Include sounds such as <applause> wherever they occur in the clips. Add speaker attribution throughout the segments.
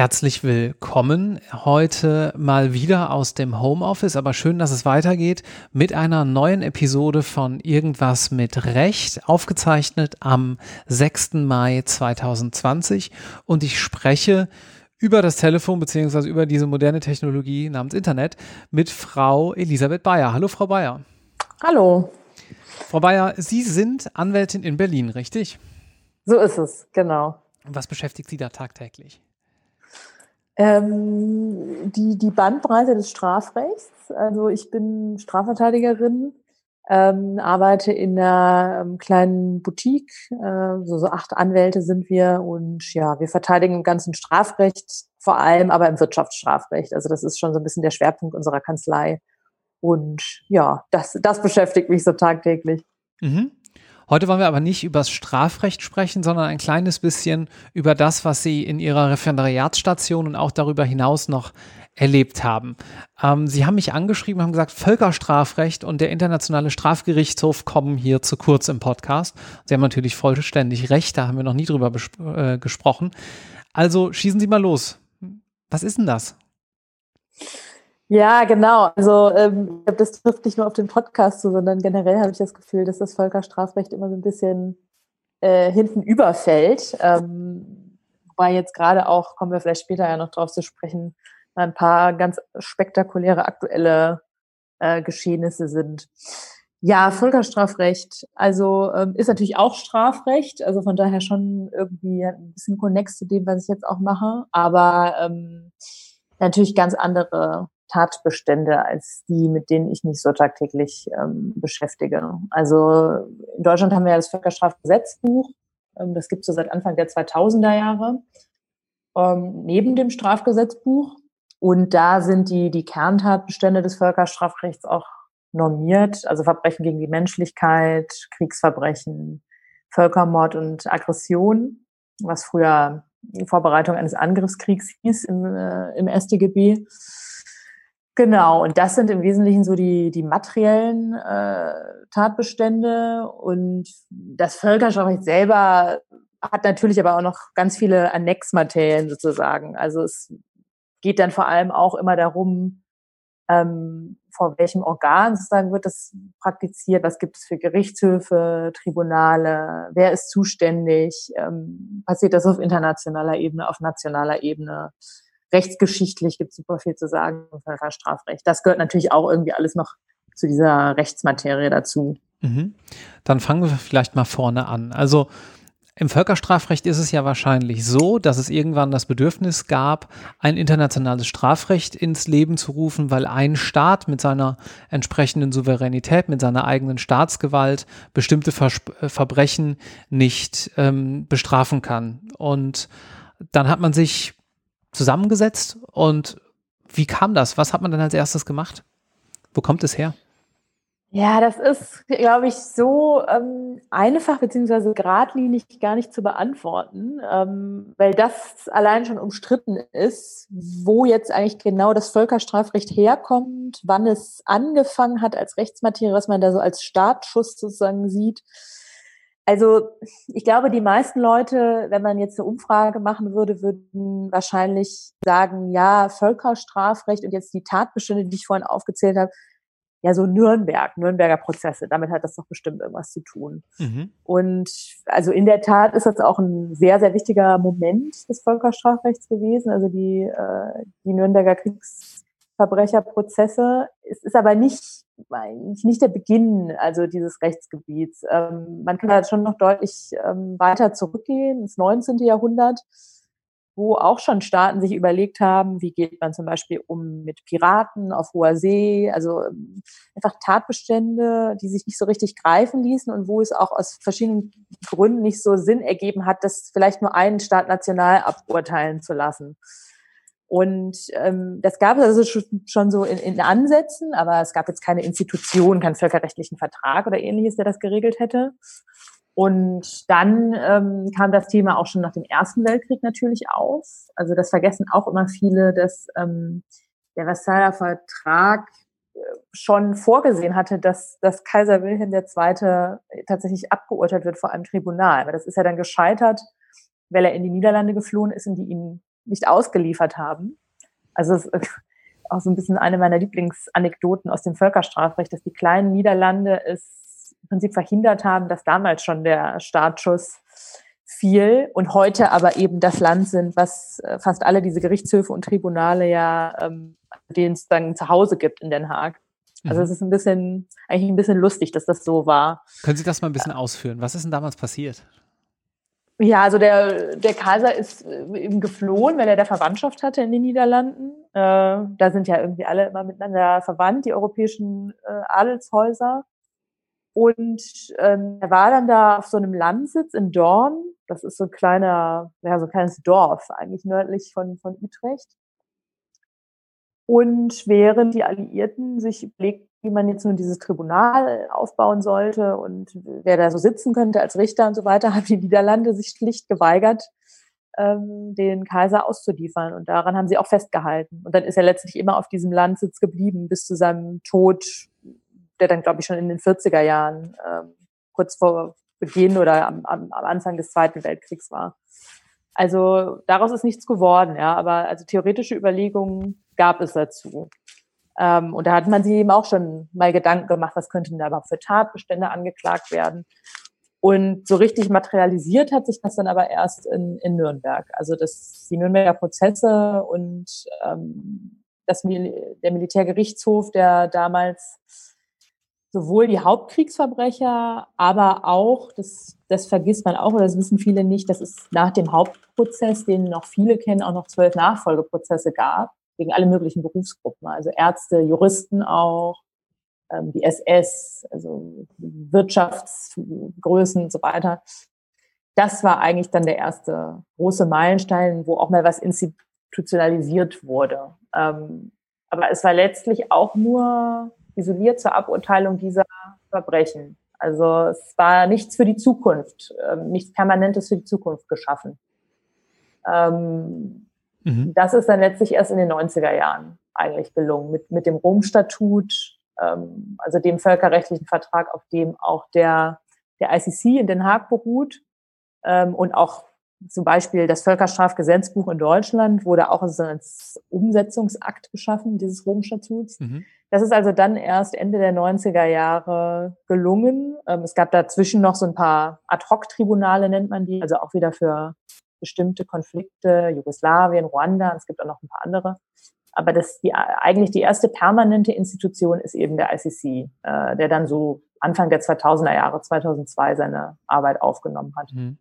Speaker 1: Herzlich willkommen heute mal wieder aus dem Homeoffice, aber schön, dass es weitergeht mit einer neuen Episode von Irgendwas mit Recht, aufgezeichnet am 6. Mai 2020 und ich spreche über das Telefon beziehungsweise über diese moderne Technologie namens Internet mit Frau Elisabeth Bayer. Hallo, Frau Bayer.
Speaker 2: Hallo.
Speaker 1: Frau Bayer, Sie sind Anwältin in Berlin, richtig?
Speaker 2: So ist es, genau.
Speaker 1: Was beschäftigt Sie da tagtäglich?
Speaker 2: Ähm, die, die Bandbreite des Strafrechts. Also ich bin Strafverteidigerin, ähm, arbeite in einer ähm, kleinen Boutique. Äh, so, so acht Anwälte sind wir und ja, wir verteidigen im ganzen Strafrecht, vor allem aber im Wirtschaftsstrafrecht. Also das ist schon so ein bisschen der Schwerpunkt unserer Kanzlei. Und ja, das, das beschäftigt mich so tagtäglich.
Speaker 1: Mhm. Heute wollen wir aber nicht über das Strafrecht sprechen, sondern ein kleines bisschen über das, was Sie in Ihrer Referendariatsstation und auch darüber hinaus noch erlebt haben. Ähm, Sie haben mich angeschrieben, haben gesagt, Völkerstrafrecht und der Internationale Strafgerichtshof kommen hier zu kurz im Podcast. Sie haben natürlich vollständig recht, da haben wir noch nie drüber äh, gesprochen. Also schießen Sie mal los. Was ist denn das?
Speaker 2: Ja, genau. Also ähm, das trifft nicht nur auf den Podcast zu, sondern generell habe ich das Gefühl, dass das Völkerstrafrecht immer so ein bisschen äh, hinten überfällt. Ähm, wobei jetzt gerade auch, kommen wir vielleicht später ja noch drauf zu sprechen, ein paar ganz spektakuläre aktuelle äh, Geschehnisse sind. Ja, Völkerstrafrecht, also ähm, ist natürlich auch Strafrecht, also von daher schon irgendwie ein bisschen konnex zu dem, was ich jetzt auch mache, aber ähm, natürlich ganz andere Tatbestände als die, mit denen ich mich so tagtäglich ähm, beschäftige. Also in Deutschland haben wir ja das Völkerstrafgesetzbuch, ähm, das gibt es so seit Anfang der 2000er Jahre, ähm, neben dem Strafgesetzbuch. Und da sind die, die Kerntatbestände des Völkerstrafrechts auch normiert, also Verbrechen gegen die Menschlichkeit, Kriegsverbrechen, Völkermord und Aggression, was früher die Vorbereitung eines Angriffskriegs hieß im, äh, im StGB. Genau, und das sind im Wesentlichen so die, die materiellen äh, Tatbestände. Und das Völkerstrafrecht selber hat natürlich aber auch noch ganz viele Annexmaterien sozusagen. Also es geht dann vor allem auch immer darum, ähm, vor welchem Organ sozusagen wird das praktiziert, was gibt es für Gerichtshöfe, Tribunale, wer ist zuständig, ähm, passiert das auf internationaler Ebene, auf nationaler Ebene rechtsgeschichtlich gibt es super viel zu sagen im Völkerstrafrecht. Das gehört natürlich auch irgendwie alles noch zu dieser Rechtsmaterie dazu.
Speaker 1: Mhm. Dann fangen wir vielleicht mal vorne an. Also im Völkerstrafrecht ist es ja wahrscheinlich so, dass es irgendwann das Bedürfnis gab, ein internationales Strafrecht ins Leben zu rufen, weil ein Staat mit seiner entsprechenden Souveränität, mit seiner eigenen Staatsgewalt bestimmte Vers Verbrechen nicht ähm, bestrafen kann. Und dann hat man sich zusammengesetzt und wie kam das? Was hat man dann als erstes gemacht? Wo kommt es her?
Speaker 2: Ja, das ist, glaube ich, so ähm, einfach beziehungsweise geradlinig gar nicht zu beantworten, ähm, weil das allein schon umstritten ist, wo jetzt eigentlich genau das Völkerstrafrecht herkommt, wann es angefangen hat als Rechtsmaterie, was man da so als Startschuss sozusagen sieht. Also ich glaube, die meisten Leute, wenn man jetzt eine Umfrage machen würde, würden wahrscheinlich sagen, ja, Völkerstrafrecht und jetzt die Tatbestände, die ich vorhin aufgezählt habe, ja, so Nürnberg, Nürnberger Prozesse, damit hat das doch bestimmt irgendwas zu tun. Mhm. Und also in der Tat ist das auch ein sehr, sehr wichtiger Moment des Völkerstrafrechts gewesen. Also die, äh, die Nürnberger Kriegsverbrecherprozesse. Es ist aber nicht nicht der Beginn also dieses Rechtsgebiets. Ähm, man kann da schon noch deutlich ähm, weiter zurückgehen, ins 19. Jahrhundert, wo auch schon Staaten sich überlegt haben, wie geht man zum Beispiel um mit Piraten auf hoher See, also ähm, einfach Tatbestände, die sich nicht so richtig greifen ließen und wo es auch aus verschiedenen Gründen nicht so Sinn ergeben hat, das vielleicht nur einen Staat national aburteilen zu lassen. Und ähm, das gab es also schon so in, in Ansätzen, aber es gab jetzt keine Institution, keinen völkerrechtlichen Vertrag oder ähnliches, der das geregelt hätte. Und dann ähm, kam das Thema auch schon nach dem Ersten Weltkrieg natürlich auf. Also das vergessen auch immer viele, dass ähm, der Versailler Vertrag schon vorgesehen hatte, dass, dass Kaiser Wilhelm II. tatsächlich abgeurteilt wird vor einem Tribunal. Aber das ist ja dann gescheitert, weil er in die Niederlande geflohen ist und die ihn nicht ausgeliefert haben. Also es ist <laughs> auch so ein bisschen eine meiner Lieblingsanekdoten aus dem Völkerstrafrecht, dass die kleinen Niederlande es im Prinzip verhindert haben, dass damals schon der Startschuss fiel und heute aber eben das Land sind, was äh, fast alle diese Gerichtshöfe und Tribunale ja, ähm, denen es dann zu Hause gibt in Den Haag. Also mhm. es ist ein bisschen, eigentlich ein bisschen lustig, dass das so war.
Speaker 1: Können Sie das mal ein bisschen ausführen? Was ist denn damals passiert?
Speaker 2: Ja, also der, der Kaiser ist äh, eben geflohen, weil er da Verwandtschaft hatte in den Niederlanden. Äh, da sind ja irgendwie alle immer miteinander verwandt, die europäischen äh, Adelshäuser. Und ähm, er war dann da auf so einem Landsitz in Dorn. Das ist so ein kleiner, ja, so ein kleines Dorf, eigentlich nördlich von, von Utrecht. Und während die Alliierten sich überlegten, wie man jetzt nun dieses Tribunal aufbauen sollte und wer da so sitzen könnte als Richter und so weiter, <laughs> haben die Niederlande sich schlicht geweigert, ähm, den Kaiser auszuliefern. Und daran haben sie auch festgehalten. Und dann ist er letztlich immer auf diesem Landsitz geblieben bis zu seinem Tod, der dann, glaube ich, schon in den 40er Jahren, ähm, kurz vor Beginn oder am, am, am Anfang des Zweiten Weltkriegs war. Also daraus ist nichts geworden, ja, aber also theoretische Überlegungen gab es dazu. Ähm, und da hat man sich eben auch schon mal Gedanken gemacht, was könnten da überhaupt für Tatbestände angeklagt werden. Und so richtig materialisiert hat sich das dann aber erst in, in Nürnberg. Also das, die Nürnberger Prozesse und ähm, das, der Militärgerichtshof, der damals sowohl die Hauptkriegsverbrecher, aber auch, das, das vergisst man auch, oder das wissen viele nicht, dass es nach dem Hauptprozess, den noch viele kennen, auch noch zwölf Nachfolgeprozesse gab gegen alle möglichen Berufsgruppen, also Ärzte, Juristen auch, ähm, die SS, also Wirtschaftsgrößen und so weiter. Das war eigentlich dann der erste große Meilenstein, wo auch mal was institutionalisiert wurde. Ähm, aber es war letztlich auch nur isoliert zur Aburteilung dieser Verbrechen. Also es war nichts für die Zukunft, ähm, nichts Permanentes für die Zukunft geschaffen. Ähm, Mhm. Das ist dann letztlich erst in den 90er Jahren eigentlich gelungen, mit, mit dem Rom-Statut, ähm, also dem völkerrechtlichen Vertrag, auf dem auch der, der ICC in Den Haag beruht ähm, und auch zum Beispiel das Völkerstrafgesetzbuch in Deutschland wurde auch als Umsetzungsakt geschaffen, dieses Rom-Statuts. Mhm. Das ist also dann erst Ende der 90er Jahre gelungen. Ähm, es gab dazwischen noch so ein paar Ad-Hoc-Tribunale, nennt man die, also auch wieder für bestimmte Konflikte, Jugoslawien, Ruanda, es gibt auch noch ein paar andere. Aber das die, eigentlich die erste permanente Institution ist eben der ICC, äh, der dann so Anfang der 2000er Jahre, 2002 seine Arbeit aufgenommen hat. Mhm.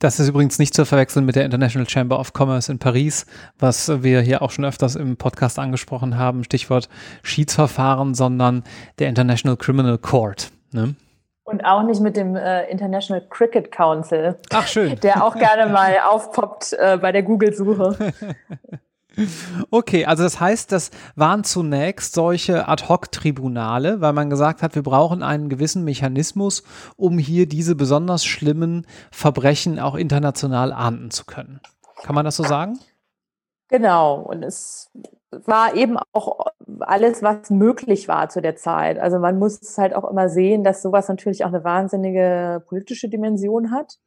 Speaker 1: Das ist übrigens nicht zu verwechseln mit der International Chamber of Commerce in Paris, was wir hier auch schon öfters im Podcast angesprochen haben, Stichwort Schiedsverfahren, sondern der International Criminal Court. Ne?
Speaker 2: Und auch nicht mit dem äh, International Cricket Council.
Speaker 1: Ach schön. <laughs>
Speaker 2: Der auch gerne mal aufpoppt äh, bei der Google-Suche. <laughs>
Speaker 1: Okay, also das heißt, das waren zunächst solche Ad-hoc-Tribunale, weil man gesagt hat, wir brauchen einen gewissen Mechanismus, um hier diese besonders schlimmen Verbrechen auch international ahnden zu können. Kann man das so sagen?
Speaker 2: Genau. Und es war eben auch alles, was möglich war zu der Zeit. Also man muss es halt auch immer sehen, dass sowas natürlich auch eine wahnsinnige politische Dimension hat.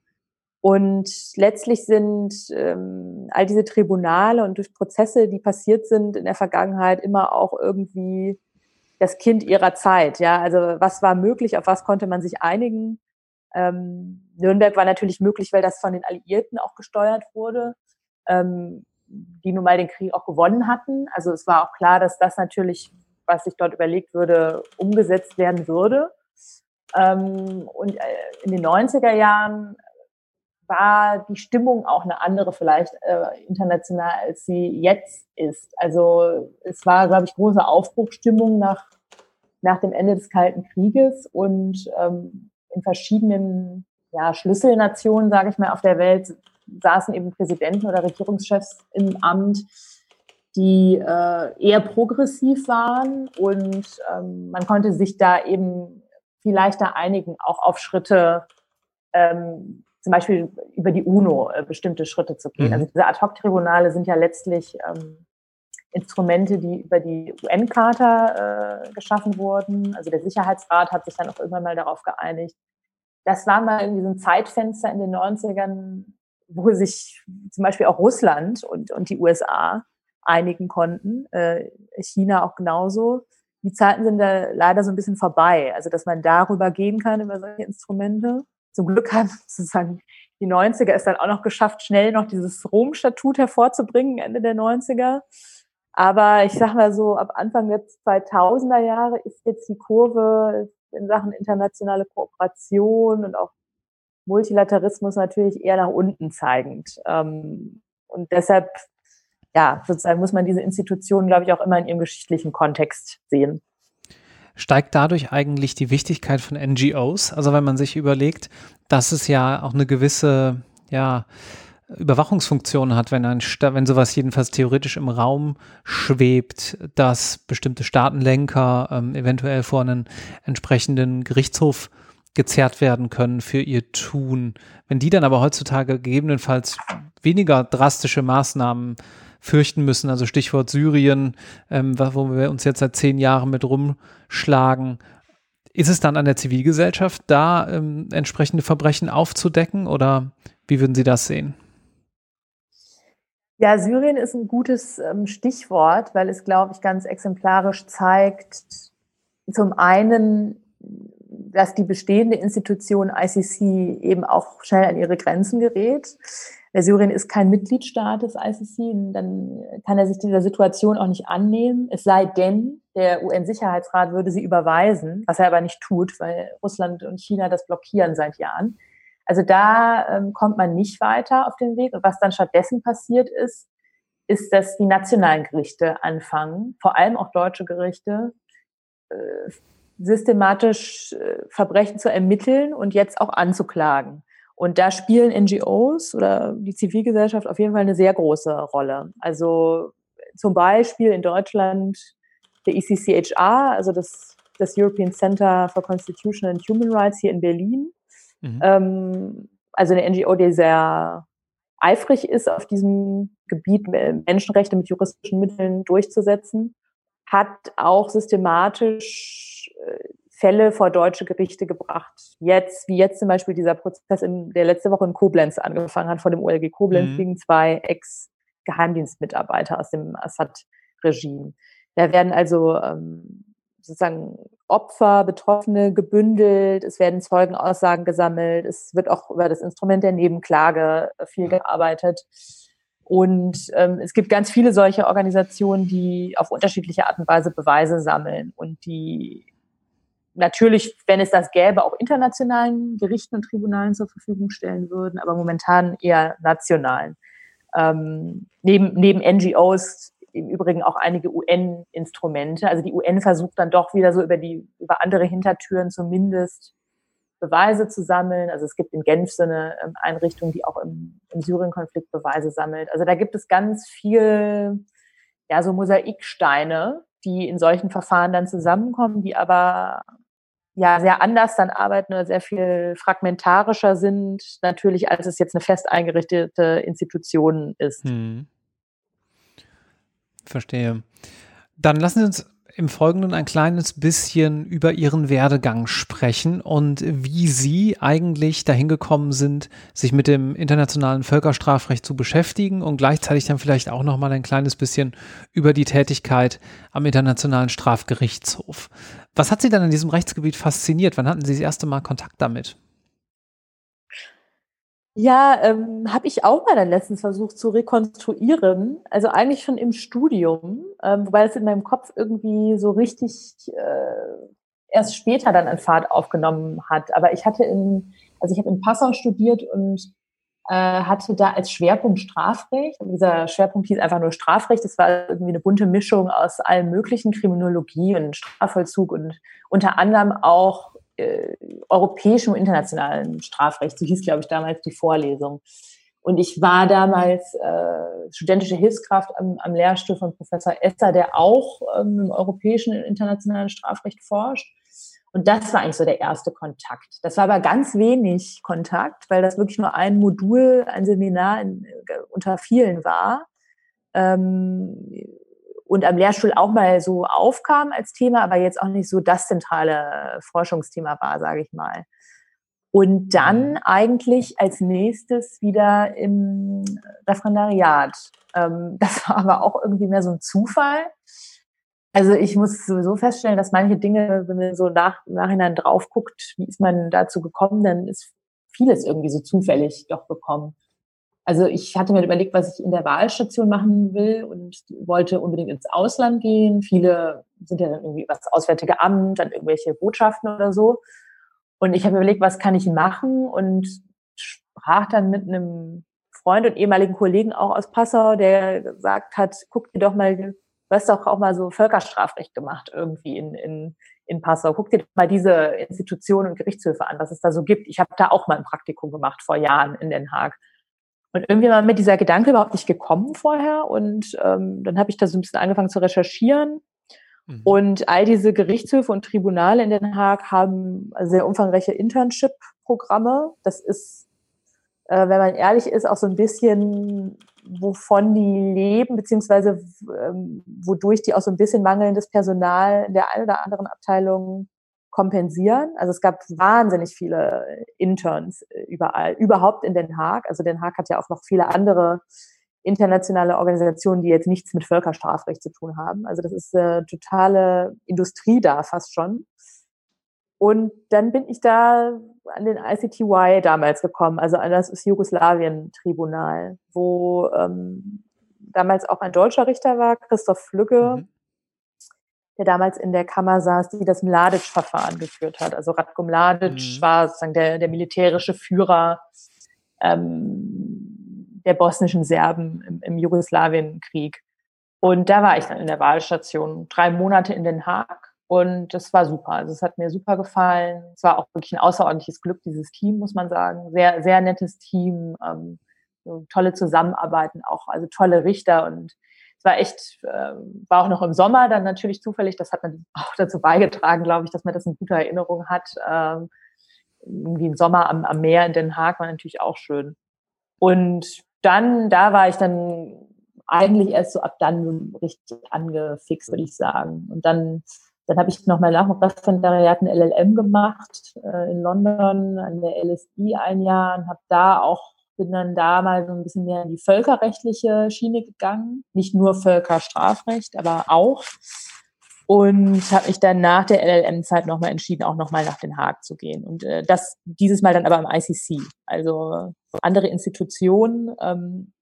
Speaker 2: Und letztlich sind ähm, all diese Tribunale und durch Prozesse, die passiert sind in der Vergangenheit, immer auch irgendwie das Kind ihrer Zeit. Ja, also was war möglich, auf was konnte man sich einigen? Ähm, Nürnberg war natürlich möglich, weil das von den Alliierten auch gesteuert wurde. Ähm, die nun mal den Krieg auch gewonnen hatten. Also es war auch klar, dass das natürlich, was sich dort überlegt würde, umgesetzt werden würde. Ähm, und äh, in den 90er Jahren war die Stimmung auch eine andere vielleicht äh, international, als sie jetzt ist. Also es war, glaube ich, große Aufbruchstimmung nach, nach dem Ende des Kalten Krieges und ähm, in verschiedenen ja, Schlüsselnationen, sage ich mal, auf der Welt saßen eben Präsidenten oder Regierungschefs im Amt, die äh, eher progressiv waren und ähm, man konnte sich da eben viel leichter einigen, auch auf Schritte, ähm, zum Beispiel über die UNO äh, bestimmte Schritte zu gehen. Mhm. Also diese Ad-Hoc-Tribunale sind ja letztlich ähm, Instrumente, die über die UN-Charta äh, geschaffen wurden. Also der Sicherheitsrat hat sich dann auch irgendwann mal darauf geeinigt. Das war mal in diesem Zeitfenster in den 90ern, wo sich zum Beispiel auch Russland und, und die USA einigen konnten, äh, China auch genauso. Die Zeiten sind da leider so ein bisschen vorbei. Also dass man darüber gehen kann, über solche Instrumente. Zum Glück haben <laughs> sozusagen die 90er es dann auch noch geschafft, schnell noch dieses Rom-Statut hervorzubringen, Ende der 90er. Aber ich sag mal so, ab Anfang der 2000er Jahre ist jetzt die Kurve in Sachen internationale Kooperation und auch Multilateralismus natürlich eher nach unten zeigend. Ähm, und deshalb, ja, sozusagen muss man diese Institutionen, glaube ich, auch immer in ihrem geschichtlichen Kontext sehen.
Speaker 1: Steigt dadurch eigentlich die Wichtigkeit von NGOs? Also wenn man sich überlegt, dass es ja auch eine gewisse, ja, Überwachungsfunktion hat, wenn ein wenn sowas jedenfalls theoretisch im Raum schwebt, dass bestimmte Staatenlenker ähm, eventuell vor einen entsprechenden Gerichtshof gezerrt werden können für ihr Tun. Wenn die dann aber heutzutage gegebenenfalls weniger drastische Maßnahmen fürchten müssen, also Stichwort Syrien, ähm, wo wir uns jetzt seit zehn Jahren mit rumschlagen, ist es dann an der Zivilgesellschaft, da ähm, entsprechende Verbrechen aufzudecken oder wie würden Sie das sehen?
Speaker 2: Ja, Syrien ist ein gutes ähm, Stichwort, weil es, glaube ich, ganz exemplarisch zeigt, zum einen, dass die bestehende Institution ICC eben auch schnell an ihre Grenzen gerät. Der Syrien ist kein Mitgliedstaat des ICC, dann kann er sich dieser Situation auch nicht annehmen. Es sei denn, der UN-Sicherheitsrat würde sie überweisen, was er aber nicht tut, weil Russland und China das blockieren seit Jahren. Also da ähm, kommt man nicht weiter auf den Weg. Und was dann stattdessen passiert ist, ist, dass die nationalen Gerichte anfangen, vor allem auch deutsche Gerichte, äh, systematisch äh, Verbrechen zu ermitteln und jetzt auch anzuklagen. Und da spielen NGOs oder die Zivilgesellschaft auf jeden Fall eine sehr große Rolle. Also zum Beispiel in Deutschland der ECCHR, also das, das European Center for Constitutional and Human Rights hier in Berlin, Mhm. Ähm, also eine NGO, die sehr eifrig ist, auf diesem Gebiet Menschenrechte mit juristischen Mitteln durchzusetzen, hat auch systematisch äh, Fälle vor deutsche Gerichte gebracht. Jetzt, wie jetzt zum Beispiel dieser Prozess, in, der letzte Woche in Koblenz angefangen hat, vor dem OLG Koblenz mhm. gegen zwei Ex-Geheimdienstmitarbeiter aus dem Assad-Regime. Da werden also ähm, sozusagen Opfer, Betroffene gebündelt, es werden Zeugenaussagen gesammelt, es wird auch über das Instrument der Nebenklage viel gearbeitet. Und ähm, es gibt ganz viele solche Organisationen, die auf unterschiedliche Art und Weise Beweise sammeln und die natürlich, wenn es das gäbe, auch internationalen Gerichten und Tribunalen zur Verfügung stellen würden, aber momentan eher nationalen. Ähm, neben, neben NGOs im Übrigen auch einige UN-Instrumente. Also die UN versucht dann doch wieder so über die, über andere Hintertüren zumindest Beweise zu sammeln. Also es gibt in Genf so eine ähm, Einrichtung, die auch im, im Syrien-Konflikt Beweise sammelt. Also da gibt es ganz viel, ja, so Mosaiksteine, die in solchen Verfahren dann zusammenkommen, die aber ja sehr anders dann arbeiten oder sehr viel fragmentarischer sind, natürlich, als es jetzt eine fest eingerichtete Institution ist. Hm.
Speaker 1: Verstehe. Dann lassen Sie uns im Folgenden ein kleines bisschen über Ihren Werdegang sprechen und wie Sie eigentlich dahin gekommen sind, sich mit dem internationalen Völkerstrafrecht zu beschäftigen und gleichzeitig dann vielleicht auch noch mal ein kleines bisschen über die Tätigkeit am Internationalen Strafgerichtshof. Was hat Sie dann in diesem Rechtsgebiet fasziniert? Wann hatten Sie das erste Mal Kontakt damit?
Speaker 2: Ja, ähm, habe ich auch mal dann letztens versucht zu rekonstruieren. Also eigentlich schon im Studium, ähm, wobei es in meinem Kopf irgendwie so richtig äh, erst später dann an Fahrt aufgenommen hat. Aber ich hatte in, also ich habe in Passau studiert und äh, hatte da als Schwerpunkt Strafrecht. Und dieser Schwerpunkt hieß einfach nur Strafrecht. Das war irgendwie eine bunte Mischung aus allem möglichen Kriminologie und Strafvollzug und unter anderem auch äh, europäischem und internationalen Strafrecht. So hieß, glaube ich, damals die Vorlesung. Und ich war damals äh, studentische Hilfskraft am, am Lehrstuhl von Professor Esser, der auch ähm, im europäischen und internationalen Strafrecht forscht. Und das war eigentlich so der erste Kontakt. Das war aber ganz wenig Kontakt, weil das wirklich nur ein Modul, ein Seminar in, unter vielen war. Ähm, und am Lehrstuhl auch mal so aufkam als Thema, aber jetzt auch nicht so das zentrale Forschungsthema war, sage ich mal. Und dann mhm. eigentlich als nächstes wieder im Referendariat. Ähm, <laughs> das war aber auch irgendwie mehr so ein Zufall. Also ich muss sowieso feststellen, dass manche Dinge, wenn man so nach, im Nachhinein drauf guckt, wie ist man dazu gekommen, dann ist vieles irgendwie so zufällig doch gekommen. Also ich hatte mir überlegt, was ich in der Wahlstation machen will und wollte unbedingt ins Ausland gehen. Viele sind ja dann irgendwie was Auswärtige Amt, dann irgendwelche Botschaften oder so. Und ich habe überlegt, was kann ich machen und sprach dann mit einem Freund und ehemaligen Kollegen auch aus Passau, der gesagt hat, guck dir doch mal, du hast doch auch mal so Völkerstrafrecht gemacht irgendwie in, in, in Passau. Guck dir doch mal diese Institutionen und Gerichtshöfe an, was es da so gibt. Ich habe da auch mal ein Praktikum gemacht vor Jahren in Den Haag. Und irgendwie war mir dieser Gedanke überhaupt nicht gekommen vorher. Und ähm, dann habe ich da so ein bisschen angefangen zu recherchieren. Mhm. Und all diese Gerichtshöfe und Tribunale in Den Haag haben sehr umfangreiche Internship-Programme. Das ist, äh, wenn man ehrlich ist, auch so ein bisschen, wovon die leben, beziehungsweise ähm, wodurch die auch so ein bisschen mangelndes Personal in der einen oder anderen Abteilung kompensieren. Also es gab wahnsinnig viele Interns äh, überall, überhaupt in Den Haag. Also Den Haag hat ja auch noch viele andere internationale Organisationen, die jetzt nichts mit Völkerstrafrecht zu tun haben. Also das ist eine totale Industrie da fast schon. Und dann bin ich da an den ICTY damals gekommen, also an das Jugoslawien-Tribunal, wo ähm, damals auch ein deutscher Richter war, Christoph Flügge, mhm der damals in der Kammer saß, die das Mladic-Verfahren geführt hat. Also Ratko Mladic mhm. war sozusagen der, der militärische Führer ähm, der bosnischen Serben im, im Jugoslawienkrieg. Und da war ich dann in der Wahlstation, drei Monate in Den Haag. Und das war super. Also es hat mir super gefallen. Es war auch wirklich ein außerordentliches Glück, dieses Team, muss man sagen. Sehr, sehr nettes Team. Ähm, so tolle Zusammenarbeiten auch, also tolle Richter und es war echt, äh, war auch noch im Sommer dann natürlich zufällig. Das hat dann auch dazu beigetragen, glaube ich, dass man das in guter Erinnerung hat. Ähm, irgendwie ein Sommer am, am Meer in Den Haag war natürlich auch schön. Und dann, da war ich dann eigentlich erst so ab dann richtig angefixt, würde ich sagen. Und dann, dann habe ich nochmal nach dem Referendariat ein LLM gemacht äh, in London an der LSI ein Jahr und habe da auch bin dann da mal so ein bisschen mehr in die völkerrechtliche Schiene gegangen. Nicht nur Völkerstrafrecht, aber auch. Und habe mich dann nach der LLM-Zeit nochmal entschieden, auch nochmal nach Den Haag zu gehen. Und äh, das dieses Mal dann aber im ICC. Also andere Institutionen ähm,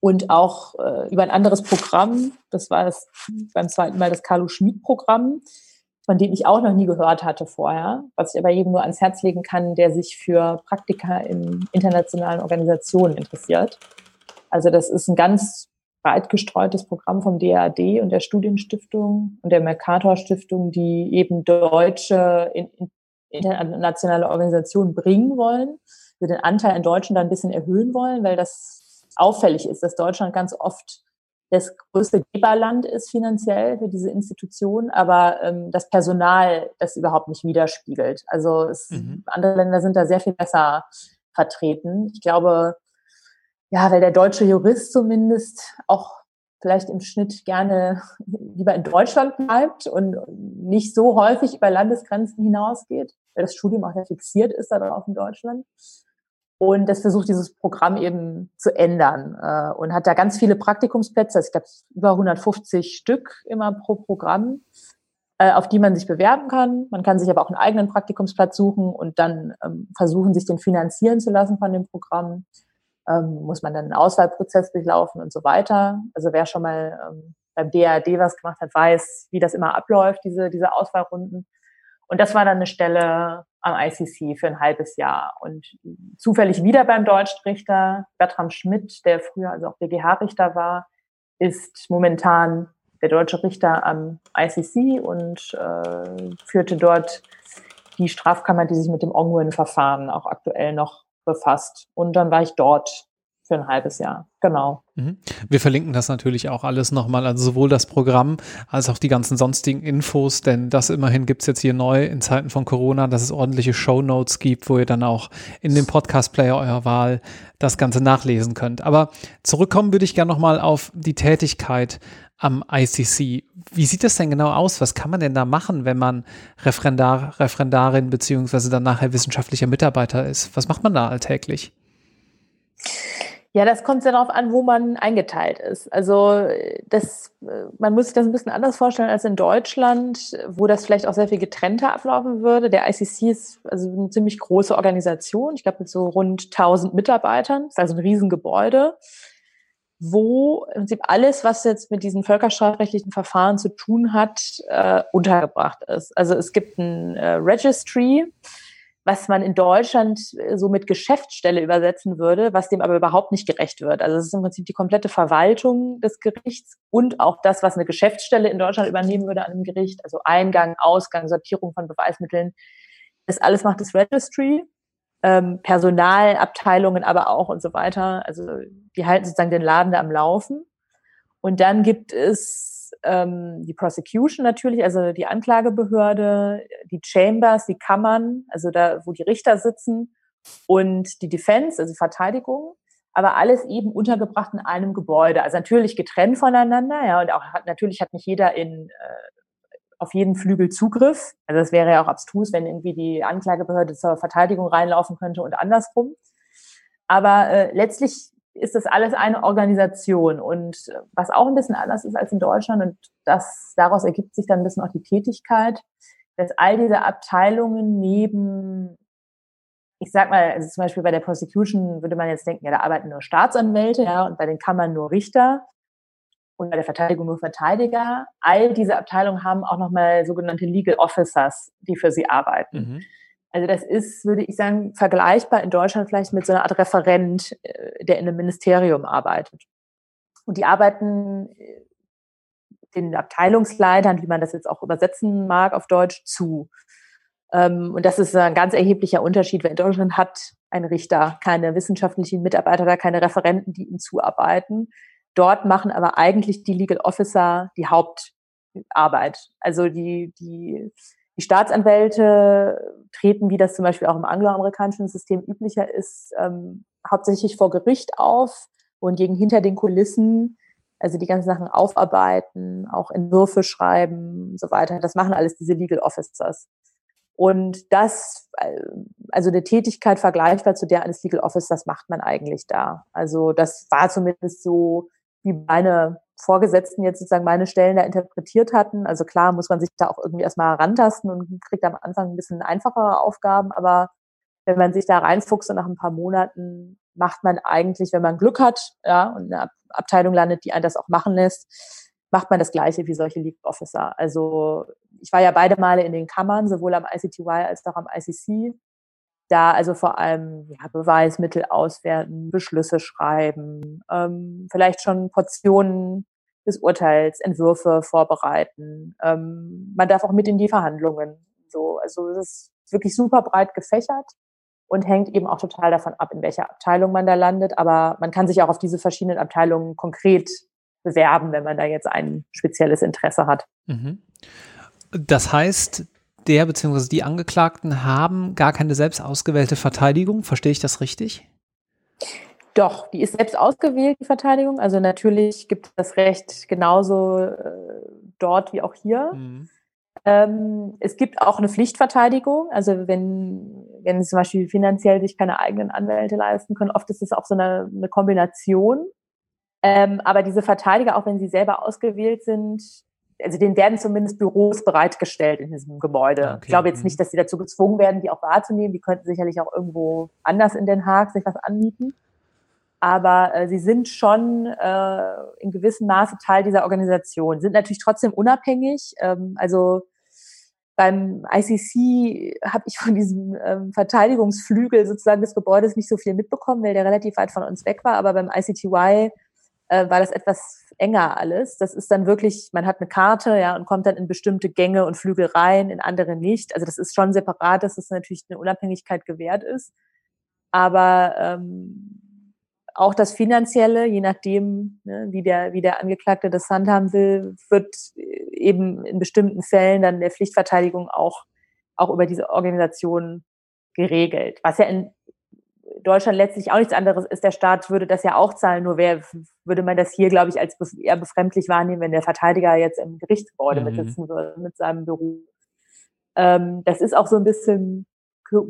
Speaker 2: und auch äh, über ein anderes Programm. Das war das beim zweiten Mal das Carlo Schmid-Programm von dem ich auch noch nie gehört hatte vorher, was ich aber jedem nur ans Herz legen kann, der sich für Praktika in internationalen Organisationen interessiert. Also das ist ein ganz breit gestreutes Programm vom DAD und der Studienstiftung und der Mercator Stiftung, die eben deutsche internationale Organisationen bringen wollen, wir den Anteil in Deutschen da ein bisschen erhöhen wollen, weil das auffällig ist, dass Deutschland ganz oft das größte Geberland ist finanziell für diese Institution, aber ähm, das Personal das überhaupt nicht widerspiegelt. Also es, mhm. andere Länder sind da sehr viel besser vertreten. Ich glaube, ja, weil der deutsche Jurist zumindest auch vielleicht im Schnitt gerne lieber in Deutschland bleibt und nicht so häufig über Landesgrenzen hinausgeht, weil das Studium auch ja fixiert ist darauf in Deutschland. Und das versucht dieses Programm eben zu ändern äh, und hat da ganz viele Praktikumsplätze. Es gab über 150 Stück immer pro Programm, äh, auf die man sich bewerben kann. Man kann sich aber auch einen eigenen Praktikumsplatz suchen und dann ähm, versuchen, sich den finanzieren zu lassen von dem Programm. Ähm, muss man dann einen Auswahlprozess durchlaufen und so weiter. Also wer schon mal ähm, beim DAD was gemacht hat, weiß, wie das immer abläuft, diese, diese Auswahlrunden. Und das war dann eine Stelle am ICC für ein halbes Jahr. Und zufällig wieder beim Deutschrichter Bertram Schmidt, der früher also auch BGH-Richter war, ist momentan der deutsche Richter am ICC und äh, führte dort die Strafkammer, die sich mit dem Ongwen-Verfahren auch aktuell noch befasst. Und dann war ich dort für ein halbes Jahr. Genau.
Speaker 1: Mhm. Wir verlinken das natürlich auch alles nochmal, also sowohl das Programm als auch die ganzen sonstigen Infos, denn das immerhin gibt es jetzt hier neu in Zeiten von Corona, dass es ordentliche Show Notes gibt, wo ihr dann auch in dem Podcast-Player eurer Wahl das Ganze nachlesen könnt. Aber zurückkommen würde ich gerne nochmal auf die Tätigkeit am ICC. Wie sieht das denn genau aus? Was kann man denn da machen, wenn man Referendar, Referendarin beziehungsweise dann nachher wissenschaftlicher Mitarbeiter ist? Was macht man da alltäglich?
Speaker 2: Ja, das kommt sehr darauf an, wo man eingeteilt ist. Also das, man muss sich das ein bisschen anders vorstellen als in Deutschland, wo das vielleicht auch sehr viel getrennter ablaufen würde. Der ICC ist also eine ziemlich große Organisation, ich glaube mit so rund 1000 Mitarbeitern, ist also ein Riesengebäude wo im Prinzip alles, was jetzt mit diesen völkerstrafrechtlichen Verfahren zu tun hat, äh, untergebracht ist. Also es gibt ein äh, Registry, was man in Deutschland äh, so mit Geschäftsstelle übersetzen würde, was dem aber überhaupt nicht gerecht wird. Also es ist im Prinzip die komplette Verwaltung des Gerichts und auch das, was eine Geschäftsstelle in Deutschland übernehmen würde an einem Gericht, also Eingang, Ausgang, Sortierung von Beweismitteln. Das alles macht das Registry ähm, Personalabteilungen aber auch und so weiter. Also die halten sozusagen den Laden da am Laufen. Und dann gibt es ähm, die Prosecution natürlich, also die Anklagebehörde, die Chambers, die Kammern, also da, wo die Richter sitzen und die Defense, also Verteidigung, aber alles eben untergebracht in einem Gebäude. Also natürlich getrennt voneinander, ja, und auch hat, natürlich hat nicht jeder in äh, auf jeden Flügel Zugriff. Also es wäre ja auch abstrus, wenn irgendwie die Anklagebehörde zur Verteidigung reinlaufen könnte und andersrum. Aber äh, letztlich ist das alles eine Organisation und äh, was auch ein bisschen anders ist als in Deutschland und das daraus ergibt sich dann ein bisschen auch die Tätigkeit, dass all diese Abteilungen neben ich sag mal, also zum Beispiel bei der Prosecution würde man jetzt denken, ja, da arbeiten nur Staatsanwälte, ja, und bei den Kammern nur Richter und bei der Verteidigung nur Verteidiger. All diese Abteilungen haben auch nochmal sogenannte Legal Officers, die für sie arbeiten. Mhm. Also das ist, würde ich sagen, vergleichbar in Deutschland vielleicht mit so einer Art Referent, äh, der in einem Ministerium arbeitet. Und die arbeiten äh, den Abteilungsleitern, wie man das jetzt auch übersetzen mag auf Deutsch, zu. Ähm, und das ist ein ganz erheblicher Unterschied, weil in Deutschland hat ein Richter keine wissenschaftlichen Mitarbeiter oder keine Referenten, die ihm zuarbeiten. Dort machen aber eigentlich die Legal Officer die Hauptarbeit. Also die, die, die Staatsanwälte treten, wie das zum Beispiel auch im angloamerikanischen System üblicher ist, ähm, hauptsächlich vor Gericht auf und gegen hinter den Kulissen, also die ganzen Sachen aufarbeiten, auch Entwürfe schreiben und so weiter. Das machen alles diese Legal Officers. Und das, äh, also eine Tätigkeit vergleichbar zu der eines Legal Officers macht man eigentlich da. Also das war zumindest so wie meine Vorgesetzten jetzt sozusagen meine Stellen da interpretiert hatten. Also klar muss man sich da auch irgendwie erstmal rantasten und kriegt am Anfang ein bisschen einfachere Aufgaben, aber wenn man sich da reinfuchst und nach ein paar Monaten macht man eigentlich, wenn man Glück hat, ja, und eine Abteilung landet, die einen das auch machen lässt, macht man das Gleiche wie solche League Officer. Also ich war ja beide Male in den Kammern, sowohl am ICTY als auch am ICC da also vor allem ja, Beweismittel auswerten, Beschlüsse schreiben, ähm, vielleicht schon Portionen des Urteils, Entwürfe vorbereiten. Ähm, man darf auch mit in die Verhandlungen. So, also es ist wirklich super breit gefächert und hängt eben auch total davon ab, in welcher Abteilung man da landet. Aber man kann sich auch auf diese verschiedenen Abteilungen konkret bewerben, wenn man da jetzt ein spezielles Interesse hat. Mhm.
Speaker 1: Das heißt, der bzw. die Angeklagten haben gar keine selbst ausgewählte Verteidigung. Verstehe ich das richtig?
Speaker 2: Doch, die ist selbst ausgewählt, die Verteidigung. Also natürlich gibt es das Recht genauso äh, dort wie auch hier. Mhm. Ähm, es gibt auch eine Pflichtverteidigung. Also wenn, wenn sie zum Beispiel finanziell sich keine eigenen Anwälte leisten können, oft ist es auch so eine, eine Kombination. Ähm, aber diese Verteidiger, auch wenn sie selber ausgewählt sind, also denen werden zumindest Büros bereitgestellt in diesem Gebäude. Okay. Ich glaube jetzt nicht, mhm. dass sie dazu gezwungen werden, die auch wahrzunehmen. Die könnten sicherlich auch irgendwo anders in Den Haag sich was anmieten. Aber äh, sie sind schon äh, in gewissem Maße Teil dieser Organisation, sind natürlich trotzdem unabhängig. Ähm, also beim ICC habe ich von diesem ähm, Verteidigungsflügel sozusagen des Gebäudes nicht so viel mitbekommen, weil der relativ weit von uns weg war. Aber beim ICTY äh, war das etwas enger alles. Das ist dann wirklich, man hat eine Karte, ja, und kommt dann in bestimmte Gänge und Flügel rein, in andere nicht. Also das ist schon separat, dass das natürlich eine Unabhängigkeit gewährt ist. Aber ähm, auch das Finanzielle, je nachdem, ne, wie, der, wie der Angeklagte das handhaben will, wird eben in bestimmten Fällen dann der Pflichtverteidigung auch, auch über diese Organisation geregelt. Was ja in Deutschland letztlich auch nichts anderes ist. Der Staat würde das ja auch zahlen, nur wer, würde man das hier, glaube ich, als eher befremdlich wahrnehmen, wenn der Verteidiger jetzt im Gerichtsgebäude mhm. mitsitzen würde mit seinem Büro. Ähm, das ist auch so ein bisschen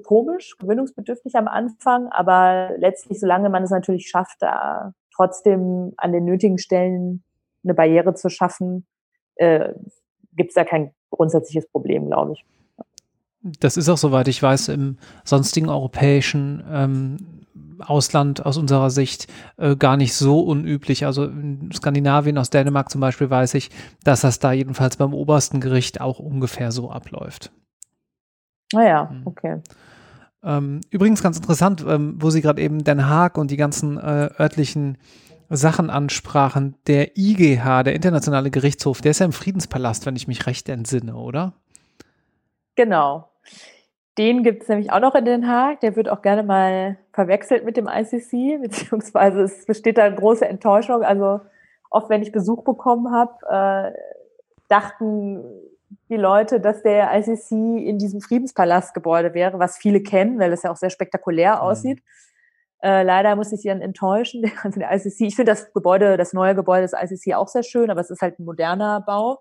Speaker 2: komisch, gewöhnungsbedürftig am Anfang, aber letztlich, solange man es natürlich schafft, da trotzdem an den nötigen Stellen eine Barriere zu schaffen, äh, gibt es da kein grundsätzliches Problem, glaube ich.
Speaker 1: Das ist auch, soweit ich weiß, im sonstigen europäischen ähm, Ausland aus unserer Sicht äh, gar nicht so unüblich. Also in Skandinavien, aus Dänemark zum Beispiel, weiß ich, dass das da jedenfalls beim obersten Gericht auch ungefähr so abläuft.
Speaker 2: Naja, ah hm. okay.
Speaker 1: Ähm, übrigens ganz interessant, ähm, wo Sie gerade eben Den Haag und die ganzen äh, örtlichen Sachen ansprachen. Der IGH, der Internationale Gerichtshof, der ist ja im Friedenspalast, wenn ich mich recht entsinne, oder?
Speaker 2: Genau. Den gibt es nämlich auch noch in Den Haag. Der wird auch gerne mal verwechselt mit dem ICC, <laughs> beziehungsweise es besteht da eine große Enttäuschung. Also oft, wenn ich Besuch bekommen habe, äh, dachten die Leute, dass der ICC in diesem Friedenspalastgebäude wäre, was viele kennen, weil es ja auch sehr spektakulär mhm. aussieht. Äh, leider muss ich sie dann enttäuschen. <laughs> Also der ICC, ich finde das Gebäude, das neue Gebäude des ICC auch sehr schön, aber es ist halt ein moderner Bau.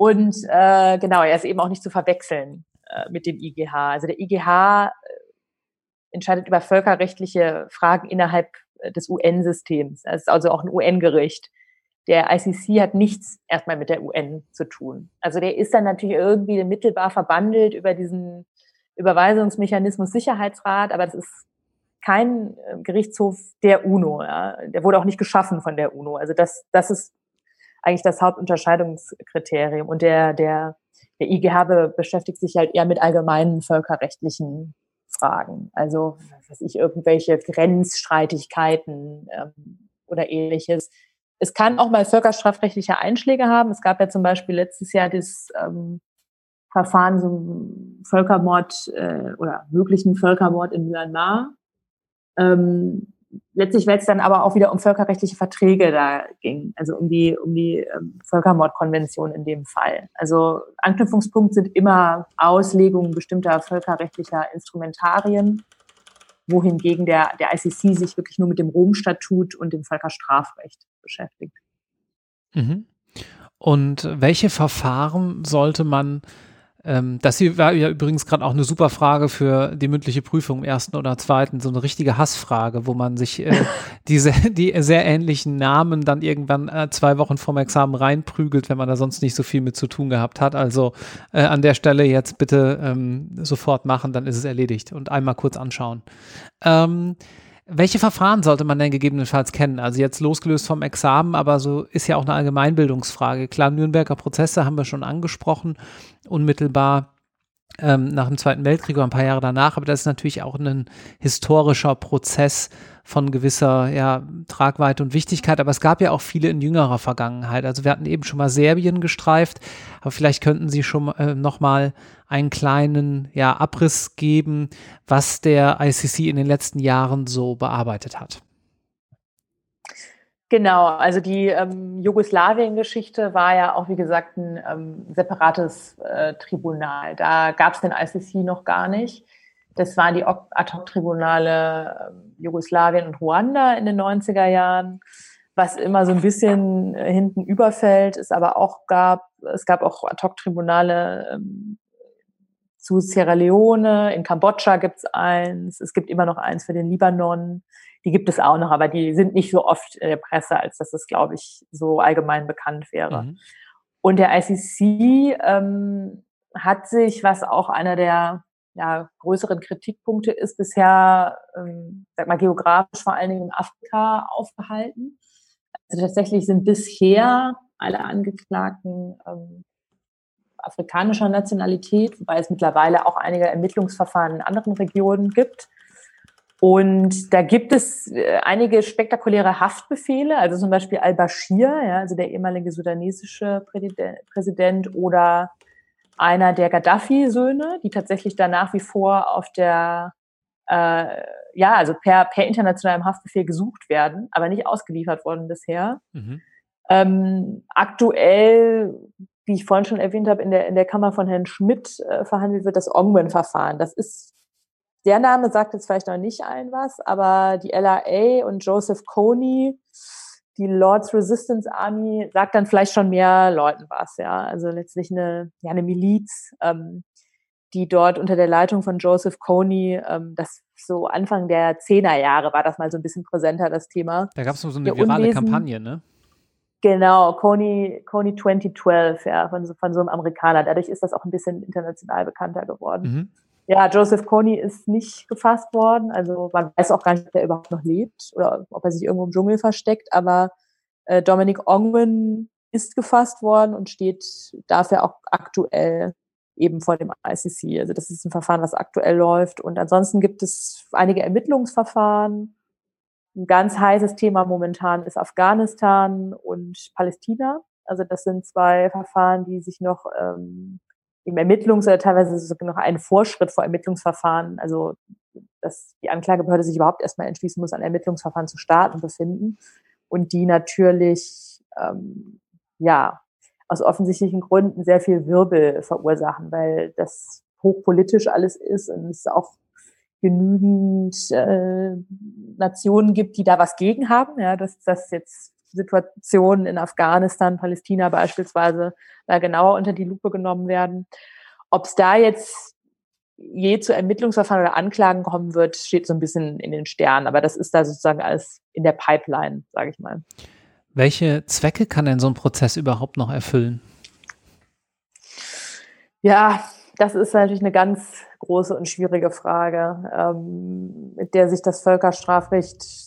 Speaker 2: Und äh, genau, er ist eben auch nicht zu verwechseln äh, mit dem IGH. Also der IGH äh, entscheidet über völkerrechtliche Fragen innerhalb äh, des UN-Systems. Es ist also auch ein UN-Gericht. Der ICC hat nichts erstmal mit der UN zu tun. Also der ist dann natürlich irgendwie mittelbar verbandelt über diesen Überweisungsmechanismus Sicherheitsrat, aber das ist kein äh, Gerichtshof der UNO. Ja. Der wurde auch nicht geschaffen von der UNO. Also das, das ist eigentlich das Hauptunterscheidungskriterium. Und der, der, der IGH be beschäftigt sich halt eher mit allgemeinen völkerrechtlichen Fragen. Also, was weiß ich, irgendwelche Grenzstreitigkeiten ähm, oder ähnliches. Es kann auch mal völkerstrafrechtliche Einschläge haben. Es gab ja zum Beispiel letztes Jahr das ähm, Verfahren zum Völkermord äh, oder möglichen Völkermord in Myanmar. Ähm, letztlich, weil es dann aber auch wieder um völkerrechtliche Verträge da ging, also um die, um die ähm, Völkermordkonvention in dem Fall. Also Anknüpfungspunkt sind immer Auslegungen bestimmter völkerrechtlicher Instrumentarien, wohingegen der, der ICC sich wirklich nur mit dem Rom-Statut und dem Völkerstrafrecht beschäftigt.
Speaker 1: Mhm. Und welche Verfahren sollte man ähm, das hier war ja übrigens gerade auch eine super Frage für die mündliche Prüfung im ersten oder zweiten, so eine richtige Hassfrage, wo man sich äh, <laughs> diese, die sehr ähnlichen Namen dann irgendwann äh, zwei Wochen vorm Examen reinprügelt, wenn man da sonst nicht so viel mit zu tun gehabt hat. Also äh, an der Stelle jetzt bitte ähm, sofort machen, dann ist es erledigt und einmal kurz anschauen. Ähm, welche Verfahren sollte man denn gegebenenfalls kennen? Also jetzt losgelöst vom Examen, aber so ist ja auch eine Allgemeinbildungsfrage. Klar, Nürnberger Prozesse haben wir schon angesprochen, unmittelbar ähm, nach dem Zweiten Weltkrieg oder ein paar Jahre danach, aber das ist natürlich auch ein historischer Prozess von gewisser ja, Tragweite und Wichtigkeit, aber es gab ja auch viele in jüngerer Vergangenheit. Also wir hatten eben schon mal Serbien gestreift, aber vielleicht könnten Sie schon äh, noch mal einen kleinen ja, Abriss geben, was der ICC in den letzten Jahren so bearbeitet hat.
Speaker 2: Genau, also die ähm, Jugoslawien-Geschichte war ja auch, wie gesagt, ein ähm, separates äh, Tribunal. Da gab es den ICC noch gar nicht. Das waren die Ad-Hoc-Tribunale äh, Jugoslawien und Ruanda in den 90er Jahren, was immer so ein bisschen äh, hinten überfällt, es aber auch gab, es gab auch Ad-Hoc-Tribunale ähm, zu Sierra Leone, in Kambodscha gibt es eins, es gibt immer noch eins für den Libanon die gibt es auch noch, aber die sind nicht so oft in der Presse, als dass es, glaube ich, so allgemein bekannt wäre. Mhm. Und der ICC ähm, hat sich, was auch einer der ja, größeren Kritikpunkte ist, bisher, ähm, sag mal, geografisch vor allen Dingen in Afrika aufgehalten. Also tatsächlich sind bisher alle Angeklagten ähm, afrikanischer Nationalität, wobei es mittlerweile auch einige Ermittlungsverfahren in anderen Regionen gibt. Und da gibt es äh, einige spektakuläre Haftbefehle, also zum Beispiel al-Bashir, ja, also der ehemalige sudanesische Präsident oder einer der Gaddafi-Söhne, die tatsächlich da nach wie vor auf der, äh, ja, also per, per internationalem Haftbefehl gesucht werden, aber nicht ausgeliefert worden bisher. Mhm. Ähm, aktuell, wie ich vorhin schon erwähnt habe, in der, in der Kammer von Herrn Schmidt äh, verhandelt wird das Ongwen-Verfahren. Das ist der Name sagt jetzt vielleicht noch nicht ein was, aber die LRA und Joseph Kony, die Lord's Resistance Army, sagt dann vielleicht schon mehr Leuten was, ja. Also letztlich eine, ja, eine Miliz, ähm, die dort unter der Leitung von Joseph Kony, ähm, das so Anfang der Zehnerjahre war das mal so ein bisschen präsenter, das Thema.
Speaker 1: Da gab es so eine virale Unwesen, Kampagne, ne?
Speaker 2: Genau, Kony, Kony 2012, ja, von so, von so einem Amerikaner. Dadurch ist das auch ein bisschen international bekannter geworden. Mhm. Ja, Joseph Kony ist nicht gefasst worden. Also man weiß auch gar nicht, ob er überhaupt noch lebt oder ob er sich irgendwo im Dschungel versteckt. Aber äh, Dominic Ongwen ist gefasst worden und steht dafür auch aktuell eben vor dem ICC. Also das ist ein Verfahren, was aktuell läuft. Und ansonsten gibt es einige Ermittlungsverfahren. Ein ganz heißes Thema momentan ist Afghanistan und Palästina. Also das sind zwei Verfahren, die sich noch ähm, im Ermittlungs- oder teilweise sogar noch einen Vorschritt vor Ermittlungsverfahren, also dass die Anklagebehörde sich überhaupt erstmal entschließen muss, ein Ermittlungsverfahren zu starten, befinden. Und die natürlich, ähm, ja, aus offensichtlichen Gründen sehr viel Wirbel verursachen, weil das hochpolitisch alles ist und es auch genügend äh, Nationen gibt, die da was gegen haben, ja, dass das jetzt Situationen in Afghanistan, Palästina beispielsweise da genauer unter die Lupe genommen werden. Ob es da jetzt je zu Ermittlungsverfahren oder Anklagen kommen wird, steht so ein bisschen in den Sternen. Aber das ist da sozusagen alles in der Pipeline, sage ich mal.
Speaker 1: Welche Zwecke kann denn so ein Prozess überhaupt noch erfüllen?
Speaker 2: Ja, das ist natürlich eine ganz große und schwierige Frage, ähm, mit der sich das Völkerstrafrecht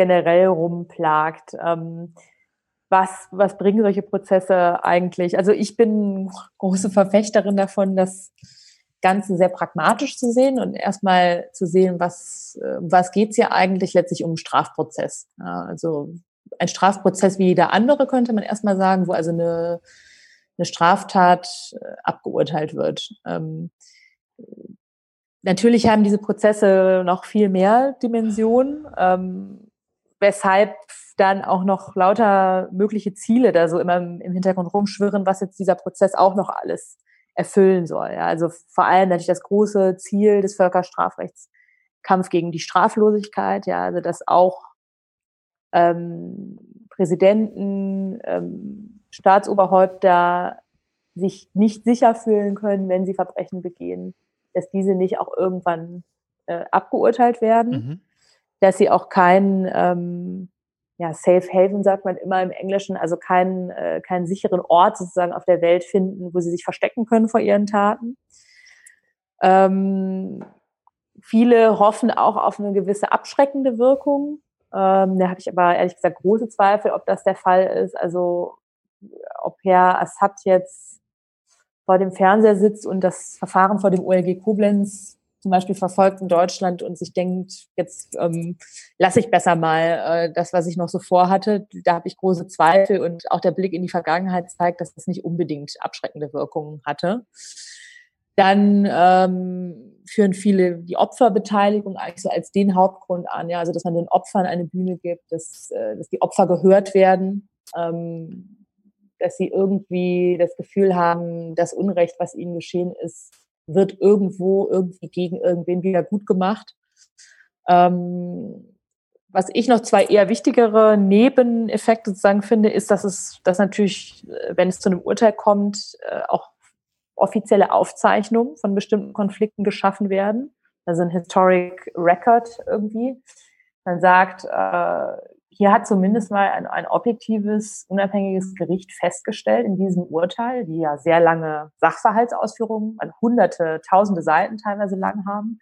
Speaker 2: generell rumplagt. Ähm, was, was bringen solche Prozesse eigentlich? Also ich bin große Verfechterin davon, das Ganze sehr pragmatisch zu sehen und erstmal zu sehen, was, was geht's hier eigentlich letztlich um Strafprozess. Ja, also ein Strafprozess wie jeder andere, könnte man erstmal sagen, wo also eine, eine Straftat äh, abgeurteilt wird. Ähm, natürlich haben diese Prozesse noch viel mehr Dimensionen. Ähm, weshalb dann auch noch lauter mögliche Ziele da so immer im, Hintergrund rumschwirren, was jetzt dieser Prozess auch noch alles erfüllen soll. Ja. Also vor allem natürlich das große Ziel des Völkerstrafrechts, Kampf gegen die Straflosigkeit, ja, also dass auch ähm, Präsidenten, ähm, Staatsoberhäupter sich nicht sicher fühlen können, wenn sie Verbrechen begehen, dass diese nicht auch irgendwann äh, abgeurteilt werden. Mhm dass sie auch keinen ähm, ja, Safe Haven, sagt man immer im Englischen, also keinen, äh, keinen sicheren Ort sozusagen auf der Welt finden, wo sie sich verstecken können vor ihren Taten. Ähm, viele hoffen auch auf eine gewisse abschreckende Wirkung. Ähm, da habe ich aber ehrlich gesagt große Zweifel, ob das der Fall ist. Also ob Herr Assad jetzt vor dem Fernseher sitzt und das Verfahren vor dem OLG Koblenz zum Beispiel verfolgt in Deutschland und sich denkt, jetzt ähm, lasse ich besser mal äh, das, was ich noch so vorhatte. Da habe ich große Zweifel und auch der Blick in die Vergangenheit zeigt, dass das nicht unbedingt abschreckende Wirkungen hatte. Dann ähm, führen viele die Opferbeteiligung eigentlich so als den Hauptgrund an, ja, also dass man den Opfern eine Bühne gibt, dass, äh, dass die Opfer gehört werden, ähm, dass sie irgendwie das Gefühl haben, das Unrecht, was ihnen geschehen ist, wird irgendwo irgendwie gegen irgendwen wieder gut gemacht. Ähm, was ich noch zwei eher wichtigere Nebeneffekte sozusagen finde, ist, dass es, dass natürlich, äh, wenn es zu einem Urteil kommt, äh, auch offizielle Aufzeichnungen von bestimmten Konflikten geschaffen werden. Also ein Historic Record irgendwie. Man sagt, äh, hier hat zumindest mal ein, ein objektives, unabhängiges Gericht festgestellt in diesem Urteil, die ja sehr lange Sachverhaltsausführungen, also hunderte, tausende Seiten teilweise lang haben,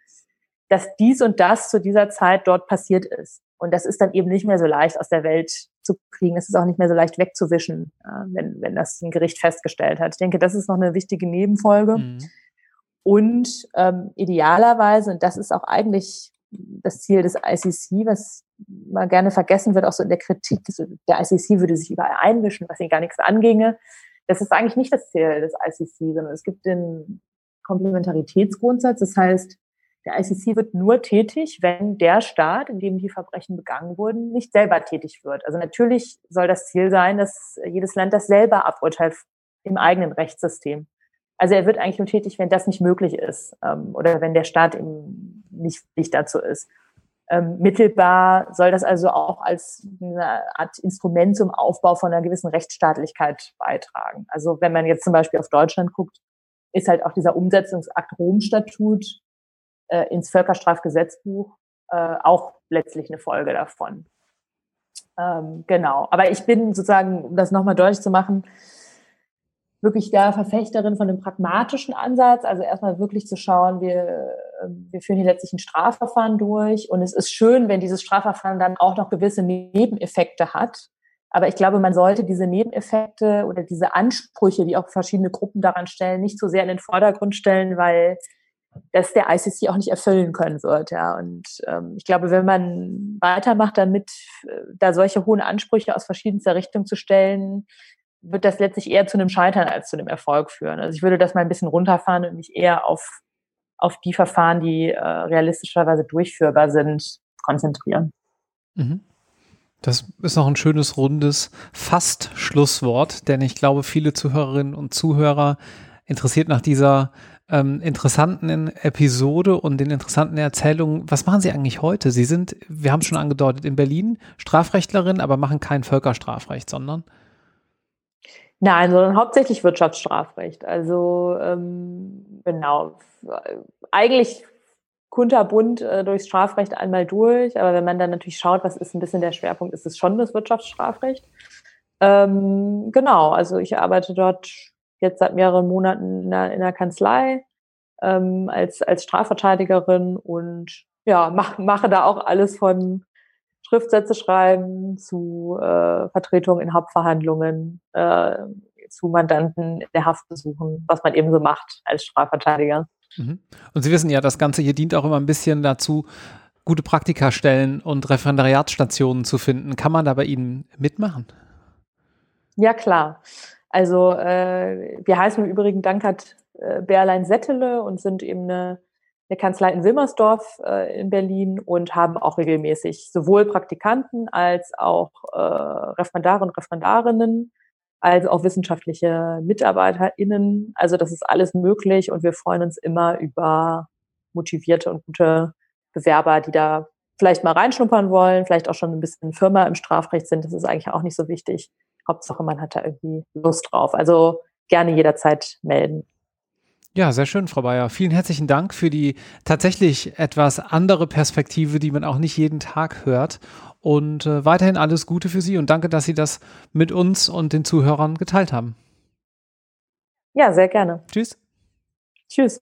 Speaker 2: dass dies und das zu dieser Zeit dort passiert ist. Und das ist dann eben nicht mehr so leicht aus der Welt zu kriegen. Es ist auch nicht mehr so leicht wegzuwischen, wenn, wenn das ein Gericht festgestellt hat. Ich denke, das ist noch eine wichtige Nebenfolge. Mhm. Und ähm, idealerweise, und das ist auch eigentlich das Ziel des ICC, was mal gerne vergessen wird, auch so in der Kritik, der ICC würde sich überall einmischen, was ihnen gar nichts anginge. Das ist eigentlich nicht das Ziel des ICC, sondern es gibt den Komplementaritätsgrundsatz. Das heißt, der ICC wird nur tätig, wenn der Staat, in dem die Verbrechen begangen wurden, nicht selber tätig wird. Also natürlich soll das Ziel sein, dass jedes Land das selber aburteilt im eigenen Rechtssystem. Also er wird eigentlich nur tätig, wenn das nicht möglich ist ähm, oder wenn der Staat im nicht fähig dazu ist. Ähm, mittelbar soll das also auch als eine Art Instrument zum Aufbau von einer gewissen Rechtsstaatlichkeit beitragen. Also wenn man jetzt zum Beispiel auf Deutschland guckt, ist halt auch dieser Umsetzungsakt Rom-Statut äh, ins Völkerstrafgesetzbuch äh, auch letztlich eine Folge davon. Ähm, genau. Aber ich bin sozusagen, um das nochmal deutlich zu machen, wirklich da Verfechterin von einem pragmatischen Ansatz. Also erstmal wirklich zu schauen, wir, ähm, wir führen hier letztlich ein Strafverfahren durch. Und es ist schön, wenn dieses Strafverfahren dann auch noch gewisse Nebeneffekte hat. Aber ich glaube, man sollte diese Nebeneffekte oder diese Ansprüche, die auch verschiedene Gruppen daran stellen, nicht so sehr in den Vordergrund stellen, weil das der ICC auch nicht erfüllen können wird. Ja. Und ähm, ich glaube, wenn man weitermacht damit, äh, da solche hohen Ansprüche aus verschiedenster Richtung zu stellen, wird das letztlich eher zu einem Scheitern als zu einem Erfolg führen. Also ich würde das mal ein bisschen runterfahren und mich eher auf, auf die Verfahren, die äh, realistischerweise durchführbar sind, konzentrieren. Mhm.
Speaker 1: Das ist noch ein schönes, rundes Fast-Schlusswort, denn ich glaube, viele Zuhörerinnen und Zuhörer interessiert nach dieser ähm, interessanten Episode und den interessanten Erzählungen. Was machen Sie eigentlich heute? Sie sind, wir haben es schon angedeutet, in Berlin Strafrechtlerin, aber machen kein Völkerstrafrecht, sondern?
Speaker 2: Nein, sondern hauptsächlich Wirtschaftsstrafrecht. Also ähm, genau, eigentlich kunterbunt äh, durchs Strafrecht einmal durch, aber wenn man dann natürlich schaut, was ist ein bisschen der Schwerpunkt, ist es schon das Wirtschaftsstrafrecht. Ähm, genau, also ich arbeite dort jetzt seit mehreren Monaten in der, in der Kanzlei ähm, als, als Strafverteidigerin und ja, mach, mache da auch alles von Schriftsätze schreiben zu äh, Vertretung in Hauptverhandlungen, äh, zu Mandanten in der Haft besuchen, was man eben so macht als Strafverteidiger.
Speaker 1: Mhm. Und Sie wissen ja, das Ganze hier dient auch immer ein bisschen dazu, gute Praktikastellen und Referendariatsstationen zu finden. Kann man da bei Ihnen mitmachen?
Speaker 2: Ja, klar. Also äh, wir heißen im Übrigen Dankert äh, Bärlein Settele und sind eben eine, eine Kanzlei in Wilmersdorf äh, in Berlin und haben auch regelmäßig sowohl Praktikanten als auch äh, Referendare und Referendarinnen, als auch wissenschaftliche MitarbeiterInnen. Also das ist alles möglich und wir freuen uns immer über motivierte und gute Bewerber, die da vielleicht mal reinschnuppern wollen, vielleicht auch schon ein bisschen Firma im Strafrecht sind. Das ist eigentlich auch nicht so wichtig. Hauptsache, man hat da irgendwie Lust drauf. Also gerne jederzeit melden.
Speaker 1: Ja, sehr schön, Frau Bayer. Vielen herzlichen Dank für die tatsächlich etwas andere Perspektive, die man auch nicht jeden Tag hört. Und äh, weiterhin alles Gute für Sie und danke, dass Sie das mit uns und den Zuhörern geteilt haben.
Speaker 2: Ja, sehr gerne.
Speaker 1: Tschüss.
Speaker 2: Tschüss.